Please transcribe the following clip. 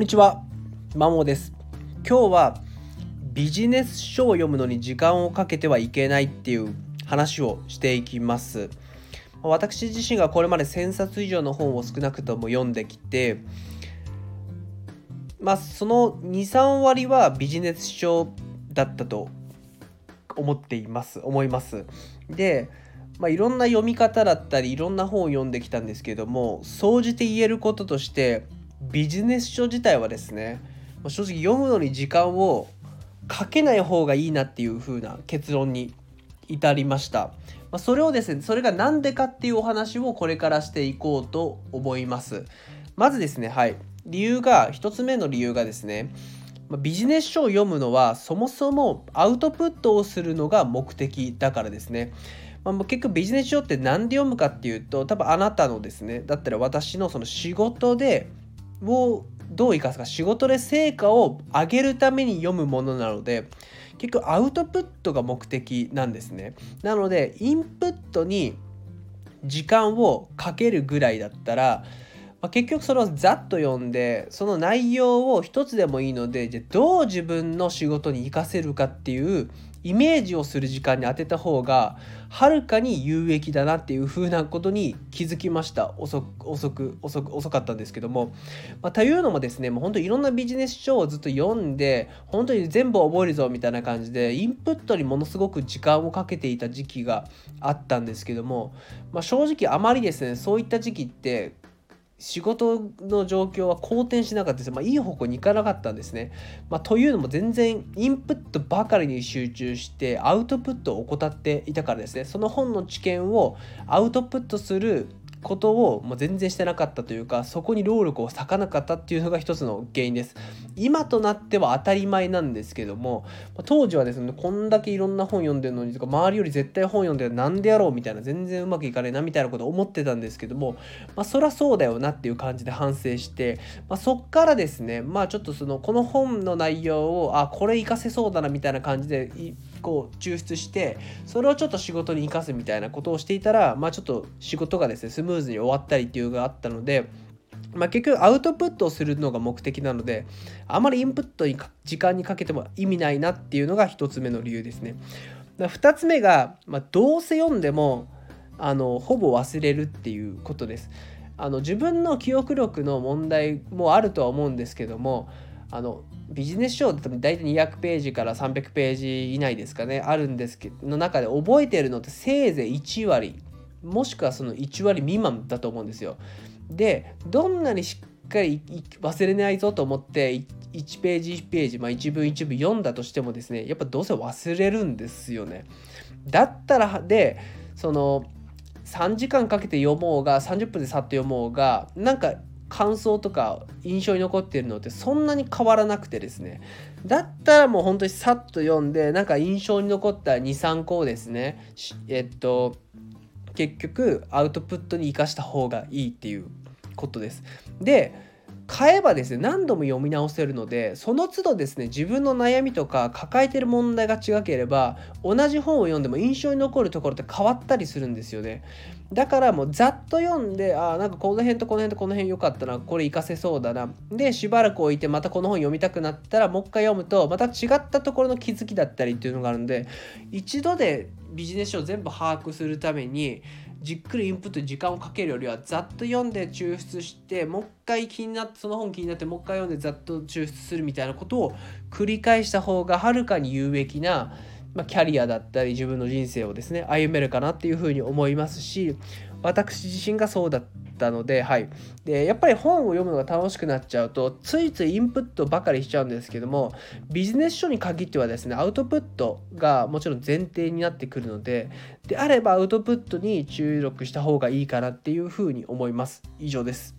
こんにちは、マモです。今日はビジネス書を読むのに時間をかけてはいけないっていう話をしていきます。私自身がこれまで1000冊以上の本を少なくとも読んできて、まあ、その23割はビジネス書だったと思っています思いますで、まあ、いろんな読み方だったりいろんな本を読んできたんですけども総じて言えることとしてビジネス書自体はですね正直読むのに時間をかけない方がいいなっていう風な結論に至りました。まあ、それをですね、それが何でかっていうお話をこれからしていこうと思います。まずですね、はい。理由が、1つ目の理由がですね、ビジネス書を読むのはそもそもアウトプットをするのが目的だからですね。まあ、結局ビジネス書って何で読むかっていうと多分あなたのですねだったら私のその仕事でをどう生かすか仕事で成果を上げるために読むものなので結局アウトプットが目的なんですね。なのでインプットに時間をかけるぐらいだったらま、結局それをざっと読んでその内容を一つでもいいのでじゃどう自分の仕事に活かせるかっていうイメージをする時間に当てた方がはるかに有益だなっていうふうなことに気づきました。遅く遅く遅く遅かったんですけども、まあ、というのもですねもう本当いろんなビジネス書をずっと読んで本当に全部覚えるぞみたいな感じでインプットにものすごく時間をかけていた時期があったんですけども、まあ、正直あまりですねそういった時期って仕事の状況は好転しなかったです。まあ、いい方向に行かなかったんですね。まあ、というのも全然インプットばかりに集中してアウトプットを怠っていたからですね。その本の知見をアウトプットすることをもう全然してなかったというかそこに労力を割かなかったっていうのが一つの原因です。今となっては当たり前なんですけども当時はですねこんだけいろんな本読んでるのにとか周りより絶対本読んでるなんでやろうみたいな全然うまくいかねえなみたいなこと思ってたんですけどもまあそりゃそうだよなっていう感じで反省して、まあ、そっからですねまあちょっとそのこの本の内容をあこれ活かせそうだなみたいな感じでこう抽出してそれをちょっと仕事に生かすみたいなことをしていたらまあちょっと仕事がですねスムーズに終わったりっていうのがあったのでまあ、結局アウトプットをするのが目的なのであまりインプットに時間にかけても意味ないなっていうのが1つ目の理由ですね。2つ目が、まあ、どうせ読んでもあのほぼ忘れるっていうことです。あの自分の記憶力の問題もあるとは思うんですけどもあのビジネス書って大体200ページから300ページ以内ですかねあるんですけどの中で覚えてるのってせいぜい1割もしくはその1割未満だと思うんですよ。でどんなにしっかり忘れないぞと思って1ページ1ページ、まあ、1文1文読んだとしてもですねやっぱどうせ忘れるんですよね。だったらでその3時間かけて読もうが30分でさっと読もうがなんか感想とか印象に残っているのってそんなに変わらなくてですねだったらもう本当にさっと読んでなんか印象に残った23個をですねえっと結局アウトプットに生かした方がいいっていうことです。で買えばですね何度も読み直せるのでその都度ですね自分の悩みとか抱えてる問題が違ければ同じ本を読んでも印象に残るところって変わったりするんですよね。だからもうざっと読んであなんかこの辺とこの辺とこの辺良かったなこれ活かせそうだな。でしばらく置いてまたこの本読みたくなったらもう一回読むとまた違ったところの気づきだったりっていうのがあるんで一度でビジネス書を全部把握するためにじっくりインプットに時間をかけるよりはざっと読んで抽出してもう一回気になってその本気になってもう一回読んでざっと抽出するみたいなことを繰り返した方がはるかに有益な、まあ、キャリアだったり自分の人生をですね歩めるかなっていうふうに思いますし私自身がそうだったので、はい。で、やっぱり本を読むのが楽しくなっちゃうと、ついついインプットばかりしちゃうんですけども、ビジネス書に限ってはですね、アウトプットがもちろん前提になってくるので、であればアウトプットに注力した方がいいかなっていうふうに思います。以上です。